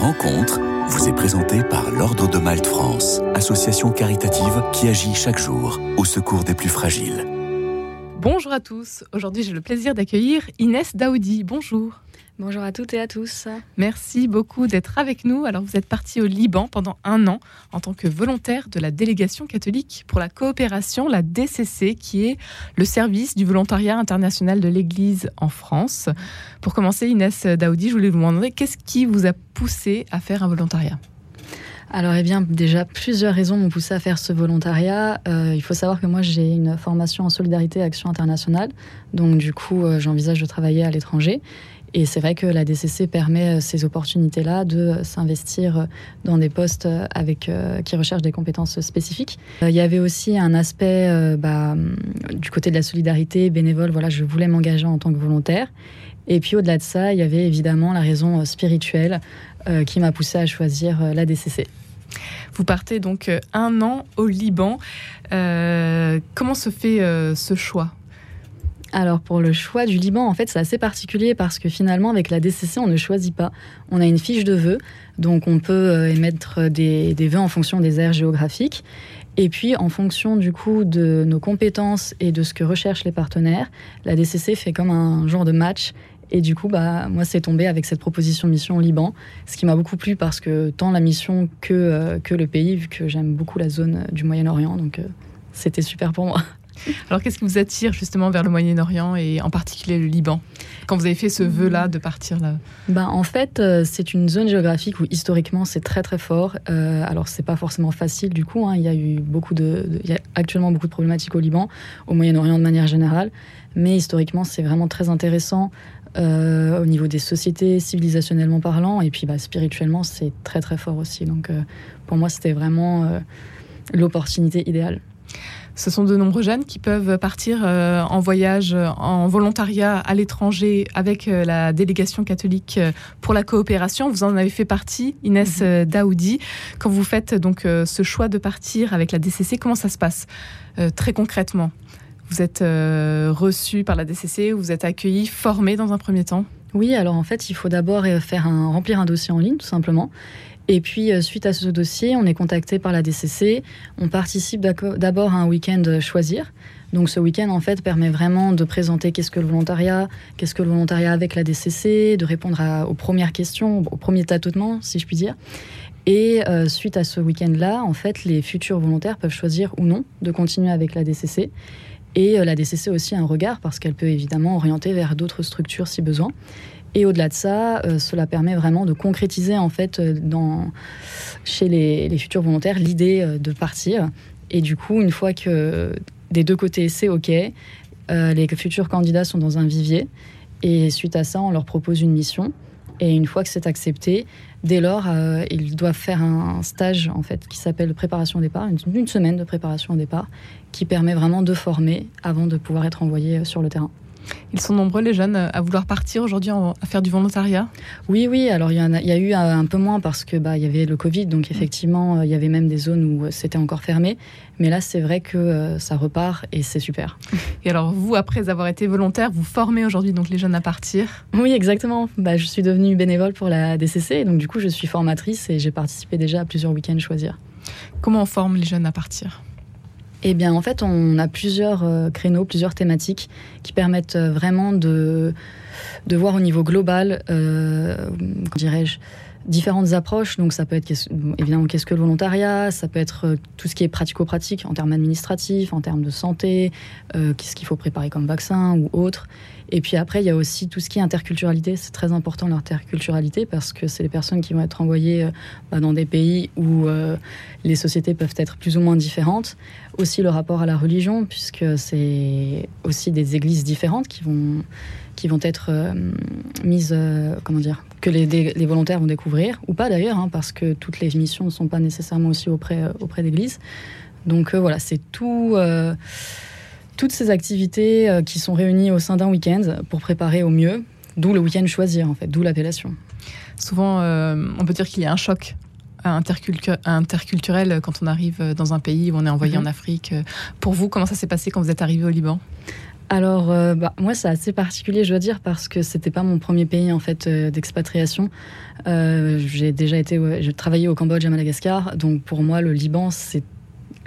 Rencontre vous est présentée par l'Ordre de Malte France, association caritative qui agit chaque jour au secours des plus fragiles. Bonjour à tous. Aujourd'hui, j'ai le plaisir d'accueillir Inès Daoudi. Bonjour. Bonjour à toutes et à tous. Merci beaucoup d'être avec nous. Alors, vous êtes parti au Liban pendant un an en tant que volontaire de la délégation catholique pour la coopération, la DCC, qui est le service du volontariat international de l'Église en France. Pour commencer, Inès Daoudi, je voulais vous demander qu'est-ce qui vous a poussé à faire un volontariat? Alors, eh bien, déjà, plusieurs raisons m'ont poussé à faire ce volontariat. Euh, il faut savoir que moi, j'ai une formation en solidarité et action internationale. Donc, du coup, euh, j'envisage de travailler à l'étranger. Et c'est vrai que la DCC permet euh, ces opportunités-là de euh, s'investir euh, dans des postes avec, qui recherchent des compétences spécifiques. Il y avait aussi un aspect bah, du côté de la solidarité bénévole. Voilà, je voulais m'engager en tant que volontaire. Et puis au-delà de ça, il y avait évidemment la raison spirituelle qui m'a poussé à choisir la DCC. Vous partez donc un an au Liban. comment se fait ce choix? Alors pour le choix du Liban, en fait, c'est assez particulier parce que finalement, avec la DCC, on ne choisit pas. On a une fiche de vœux, donc on peut euh, émettre des, vœux en fonction des aires géographiques. Et puis, en fonction du coup de nos compétences et de ce que recherchent les partenaires, la DCC fait comme un genre de match. Et du coup, bah, moi, c'est tombé avec cette proposition mission au Liban, ce qui m'a beaucoup plu parce que tant la mission que, euh, que le pays, vu que j'aime beaucoup la zone du Moyen-Orient, donc euh, c'était super pour moi. Alors, qu'est-ce qui vous attire justement vers le Moyen-Orient et en particulier le Liban? Quand vous avez fait ce vœu-là de partir là? Ben, En fait, euh, c'est une zone géographique où historiquement c'est très très fort. Euh, alors, c'est pas forcément facile du coup. Hein. Il y a eu beaucoup de, il y a actuellement beaucoup de problématiques au Liban, au Moyen-Orient de manière générale. Mais historiquement, c'est vraiment très intéressant. Euh, au niveau des sociétés, civilisationnellement parlant, et puis bah, spirituellement, c'est très très fort aussi. Donc euh, pour moi, c'était vraiment l'opportunité idéale. Ce sont de nombreux jeunes qui peuvent partir euh, en voyage, en volontariat à l'étranger avec euh, la délégation catholique euh, pour la coopération. Vous en avez fait partie, Inès mhm. Daoudi. Quand vous faites donc ce choix de partir avec la DCC, comment ça se passe très concrètement? Vous êtes reçu par la DCC, vous êtes accueilli, formé dans un premier temps? Oui, alors en fait, il faut d'abord faire un, remplir un dossier en ligne, tout simplement. Et puis, euh, suite à ce dossier, on est contacté par la DCC. On participe d'abord à un week-end choisir. Donc, ce week-end, en fait, permet vraiment de présenter qu'est-ce que le volontariat, qu'est-ce que le volontariat avec la DCC, de répondre aux premières questions, aux premiers tâtonnements, si je puis dire. Et euh, suite à ce week-end-là, en fait, les futurs volontaires peuvent choisir ou non de continuer avec la DCC. Et euh, la DCC aussi a un regard parce qu'elle peut évidemment orienter vers d'autres structures si besoin. Et au-delà de ça, euh, cela permet vraiment de concrétiser en fait euh, chez les, futurs volontaires l'idée euh, de partir. Et du coup, une fois que des deux côtés c'est OK, les futurs candidats sont dans un vivier. Et suite à ça, on leur propose une mission. Et une fois que c'est accepté, dès lors, ils doivent faire un stage en fait qui s'appelle préparation au départ, une, une, semaine de préparation au départ, qui permet vraiment de former avant de pouvoir être envoyé sur le terrain. Ils sont nombreux, les jeunes, à vouloir partir aujourd'hui à faire du volontariat Oui, oui. Alors, il y, a, eu un peu moins parce que bah, y avait le Covid. Donc, effectivement, il y avait même des zones où euh, c'était encore fermé. Mais là, c'est vrai que euh, ça repart et c'est super. Et alors, vous, après avoir été volontaire, vous formez aujourd'hui donc les jeunes à partir? Oui, exactement. Bah, je suis devenue bénévole pour la DCC. Donc, du coup, je suis formatrice et j'ai participé déjà à plusieurs week-ends choisir. Comment on forme les jeunes à partir? Eh bien, en fait, on a plusieurs euh, créneaux, plusieurs thématiques qui permettent euh, vraiment de, voir au niveau global, euh, dirais-je, différentes approches. Donc, ça peut être évidemment qu'est-ce que le volontariat, ça peut être tout ce qui est pratico-pratique en termes administratifs, en termes de santé, qu'est-ce qu'il faut préparer comme vaccin ou autre. Et puis après, il y a aussi tout ce qui est interculturalité. C'est très important l'interculturalité parce que c'est les personnes qui vont être envoyées euh, bah, dans des pays où euh, les sociétés peuvent être plus ou moins différentes. Aussi le rapport à la religion, puisque c'est aussi des églises différentes qui vont, qui vont être euh, mises, comment dire, que les, volontaires vont découvrir, ou pas d'ailleurs, hein, parce que toutes les missions ne sont pas nécessairement aussi auprès, auprès d'églises. Donc voilà, c'est tout toutes ces activités euh, qui sont réunies au sein d'un week-end pour préparer au mieux, d'où le week-end choisir en fait, d'où l'appellation. Souvent, euh, on peut dire qu'il y a un choc interculturel quand on arrive dans un pays où on est envoyé mhm. en Afrique. Pour vous, comment ça s'est passé quand vous êtes arrivé au Liban? Alors, bah, moi, c'est assez particulier, je dois dire, parce que c'était pas mon premier pays en fait d'expatriation. j'ai déjà été, j'ai travaillé au Cambodge, à Madagascar, donc pour moi, le Liban, c'est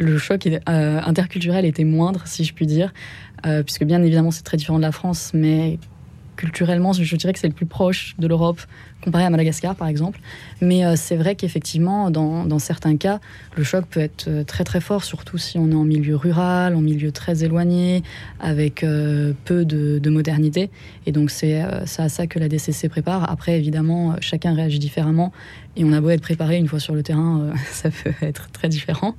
le choc interculturel était moindre, si je puis dire, puisque bien évidemment, c'est très différent de la France, mais culturellement, je dirais que c'est le plus proche de l'Europe comparé à Madagascar, par exemple. Mais euh, c'est vrai qu'effectivement, dans, certains cas, le choc peut être euh, très très fort, surtout si on est en milieu rural, en milieu très éloigné, avec euh, peu de, modernité. Et donc c'est à ça que la DCC prépare. Après, évidemment, chacun réagit différemment. Et on a beau être préparé une fois sur le terrain, ça peut être très différent.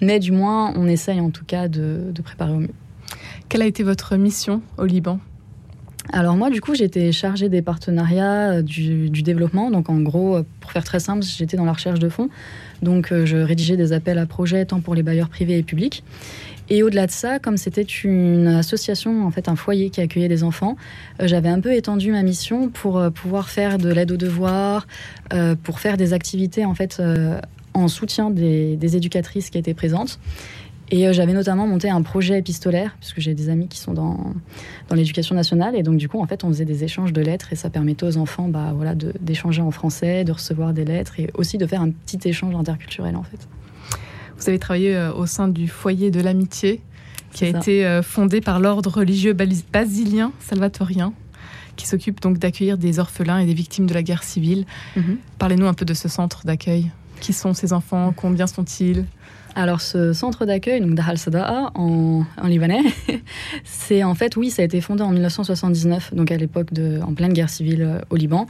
Mais du moins, on essaye en tout cas de, de préparer au mieux. Quelle a été votre mission au Liban? Alors moi, du coup, j'étais chargée des partenariats euh, du, développement. Donc en gros, euh, pour faire très simple, j'étais dans la recherche de fonds. Donc euh, je rédigeais des appels à projets tant pour les bailleurs privés et publics. Et au-delà de ça, comme c'était une association, en fait un foyer qui accueillait des enfants, j'avais un peu étendu ma mission pour pouvoir faire de l'aide aux devoirs, pour faire des activités en fait en soutien des, des éducatrices qui étaient présentes. Et euh, j'avais notamment monté un projet épistolaire, puisque j'ai des amis qui sont dans, dans l'éducation nationale. Et donc, du coup, en fait, on faisait des échanges de lettres et ça permettait aux enfants bah, voilà, d'échanger en français, de recevoir des lettres et aussi de faire un petit échange interculturel, en fait. Vous avez travaillé euh, au sein du foyer de l'amitié, qui a été euh, fondé par l'ordre religieux basilien salvatorien qui s'occupe donc d'accueillir des orphelins et des victimes de la guerre civile. Mhm. Parlez-nous un peu de ce centre d'accueil. Qui sont ces enfants? Combien sont-ils? Alors ce centre d'accueil, donc Dahal Sada'a en, libanais, c'est en fait, oui, ça a été fondé en 1979, donc à l'époque de, en pleine guerre civile euh, au Liban.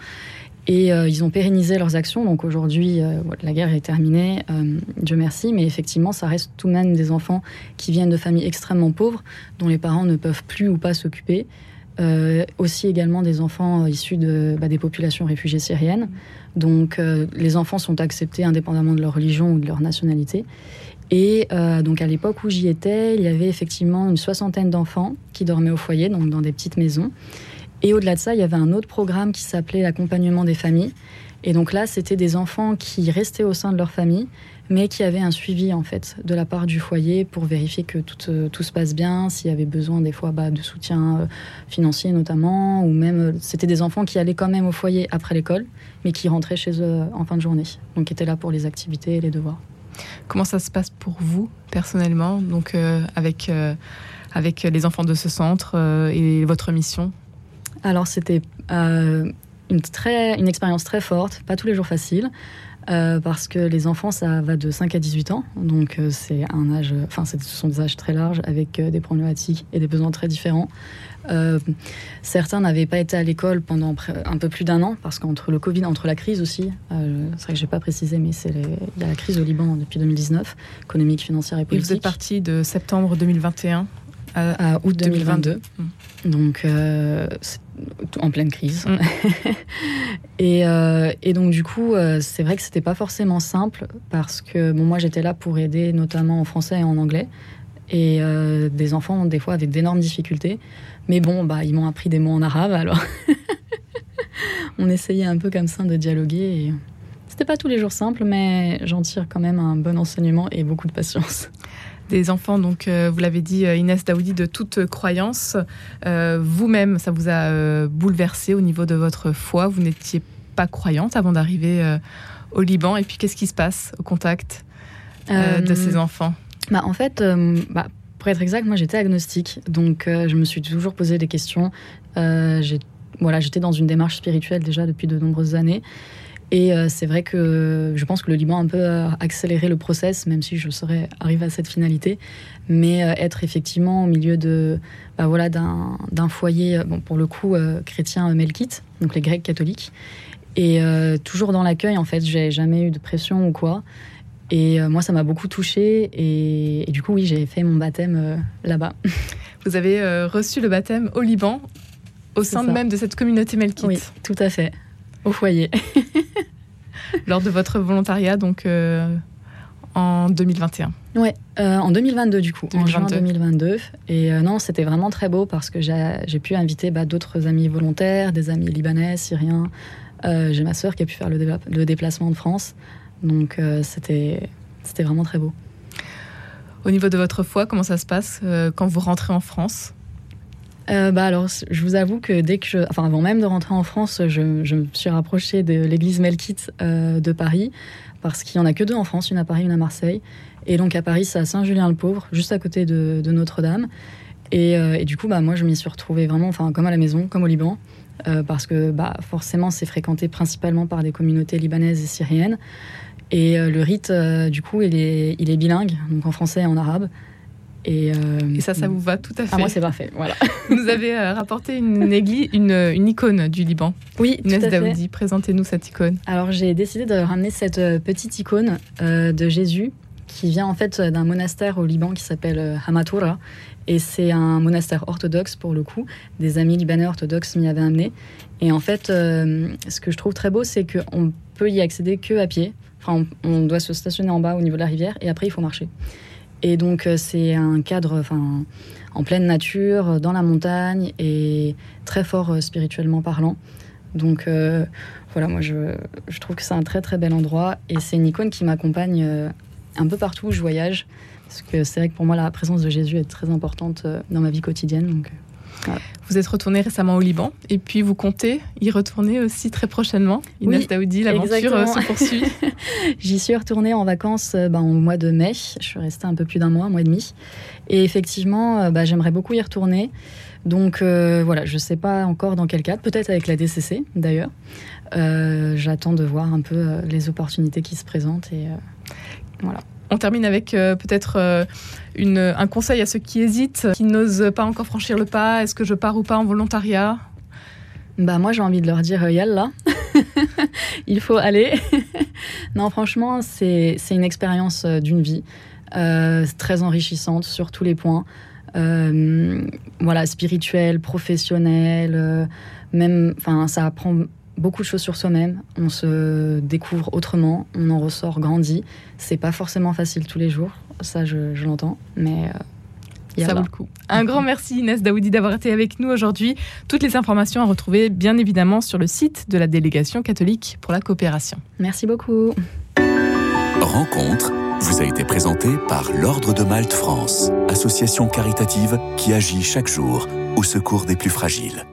Et euh, ils ont pérennisé leurs actions. Donc aujourd'hui, euh, la guerre est terminée, Dieu merci. Mais effectivement, ça reste tout de même des enfants qui viennent de familles extrêmement pauvres, dont les parents ne peuvent plus ou pas s'occuper. Aussi également des enfants issus de, bah, des populations réfugiées syriennes. Donc les enfants sont acceptés indépendamment de leur religion ou de leur nationalité. Et euh, donc à l'époque où j'y étais, il y avait effectivement une soixantaine d'enfants qui dormaient au foyer, donc dans des petites maisons. Et au-delà de ça, il y avait un autre programme qui s'appelait l'accompagnement des familles. Et donc là, c'était des enfants qui restaient au sein de leur famille, mais qui avaient un suivi en fait de la part du foyer pour vérifier que tout, euh, tout se passe bien, s'il y avait besoin des fois bah, de soutien euh, financier notamment, ou même c'était des enfants qui allaient quand même au foyer après l'école, mais qui rentraient chez eux en fin de journée, donc qui étaient là pour les activités et les devoirs. Comment ça se passe pour vous personnellement, donc euh, avec, euh, avec les enfants de ce centre euh, et votre mission? Alors c'était une, très, une expérience très forte, pas tous les jours facile. parce que les enfants, ça va de 5 à 18 ans, donc c'est un âge, enfin, ce sont des âges très larges avec des problématiques et des besoins très différents. Euh, certains n'avaient pas été à l'école pendant un peu plus d'un an, parce qu'entre le Covid, entre la crise aussi, euh, c'est vrai que je n'ai pas précisé, mais il y a la crise au Liban depuis 2019, économique, financière et politique. Et vous êtes parti de septembre 2021 à, août 2022. Mmh. Donc, euh, en pleine crise. Mmh. et, et, donc, du coup, c'est vrai que c'était pas forcément simple parce que bon, moi, j'étais là pour aider notamment en français et en anglais. Et des enfants, des fois, avec d'énormes difficultés. Mais bon, bah, ils m'ont appris des mots en arabe, alors on essayait un peu comme ça de dialoguer. Et... C'était pas tous les jours simple, mais j'en tire quand même un bon enseignement et beaucoup de patience. Des enfants, donc euh, vous l'avez dit, euh, Inès Daoudi, de toute croyance. Euh, vous-même, ça vous a bouleversé au niveau de votre foi. Vous n'étiez pas croyante avant d'arriver au Liban. Et puis, qu'est-ce qui se passe au contact de ces enfants? bah, En fait, bah, pour être exact, moi j'étais agnostique, donc je me suis toujours posé des questions. Euh, voilà, j'étais dans une démarche spirituelle déjà depuis de nombreuses années. Et euh, c'est vrai que je pense que le Liban a un peu accéléré le process, même si je serais arrivée à cette finalité. Mais être effectivement au milieu de, bah, voilà, d'un foyer, bon, pour le coup, chrétien melkite, donc les Grecs catholiques. Et toujours dans l'accueil, en fait, j'ai jamais eu de pression ou quoi. Et euh, moi, ça m'a beaucoup touchée. Et, du coup, oui, j'ai fait mon baptême euh, là-bas. Vous avez euh, reçu le baptême au Liban, au sein même de cette communauté melkite Oui, tout à fait. Au foyer. Lors de votre volontariat, donc en 2021 Oui, en 2022 du coup, en juin 2022. Et non, c'était vraiment très beau parce que j'ai pu inviter bah, d'autres amis volontaires, des amis libanais, syriens. j'ai ma sœur qui a pu faire le, le déplacement de France. Donc euh, c'était c'était vraiment très beau. Au niveau de votre foi, comment ça se passe euh, quand vous rentrez en France? Bah alors, je vous avoue que dès que je, enfin avant même de rentrer en France, je, me suis rapprochée de l'église Melkite de Paris parce qu'il y en a que deux en France, une à Paris, une à Marseille. Et donc à Paris, c'est à Saint-Julien-le-Pauvre, juste à côté de, Notre-Dame. Euh, et, du coup, bah, moi, je m'y suis retrouvée vraiment, enfin, comme à la maison, comme au Liban, euh, parce que bah, forcément, c'est fréquenté principalement par des communautés libanaises et syriennes. Et euh, le rite, du coup, il est, il est bilingue, donc en français et en arabe. Et, ça, ça vous va tout à fait. Ah, moi, c'est parfait. Voilà. vous avez rapporté une, aiguille, une, une, icône du Liban. Oui, Inès tout à Daoudi, présentez-nous cette icône. Alors, j'ai décidé de ramener cette petite icône de Jésus qui vient en fait d'un monastère au Liban qui s'appelle euh, Hamatura. Et c'est un monastère orthodoxe pour le coup. Des amis libanais orthodoxes m'y avaient amené. Et en fait, euh, ce que je trouve très beau, c'est qu'on peut y accéder que à pied. Enfin, on, doit se stationner en bas au niveau de la rivière et après il faut marcher. Et donc euh, c'est un cadre, en pleine nature, dans la montagne et très fort spirituellement parlant. Donc voilà, moi je, trouve que c'est un très très bel endroit et c'est une icône qui m'accompagne un peu partout où je voyage. Parce que c'est vrai que pour moi, la présence de Jésus est très importante euh, dans ma vie quotidienne. Euh, Vous êtes retourné récemment au Liban et puis vous comptez y retourner aussi très prochainement. Inès oui, Daoudi, l'aventure euh, se poursuit. J'y suis retournée en vacances ben, au mois de mai. Je suis restée un peu plus d'un mois, un mois et demi. Et effectivement, ben, j'aimerais beaucoup y retourner. Donc voilà, je ne sais pas encore dans quel cadre, peut-être avec la DCC d'ailleurs. J'attends de voir un peu les opportunités qui se présentent et on termine avec euh, peut-être euh, un conseil à ceux qui hésitent, qui n'osent pas encore franchir le pas. Est-ce que je pars ou pas en volontariat? Bah moi j'ai envie de leur dire euh, yalla, il faut aller. non franchement c'est une expérience d'une vie très enrichissante sur tous les points. voilà spirituel, professionnel, même enfin ça apprend beaucoup de choses sur soi-même, on se découvre autrement, on en ressort grandi. C'est pas forcément facile tous les jours, ça je, l'entends, mais euh, ça vaut le coup. Un grand merci Inès Daoudi d'avoir été avec nous aujourd'hui. Toutes les informations à retrouver bien évidemment sur le site de la délégation catholique pour la coopération. Merci beaucoup. Rencontre vous a été présentée par l'Ordre de Malte France, association caritative qui agit chaque jour au secours des plus fragiles.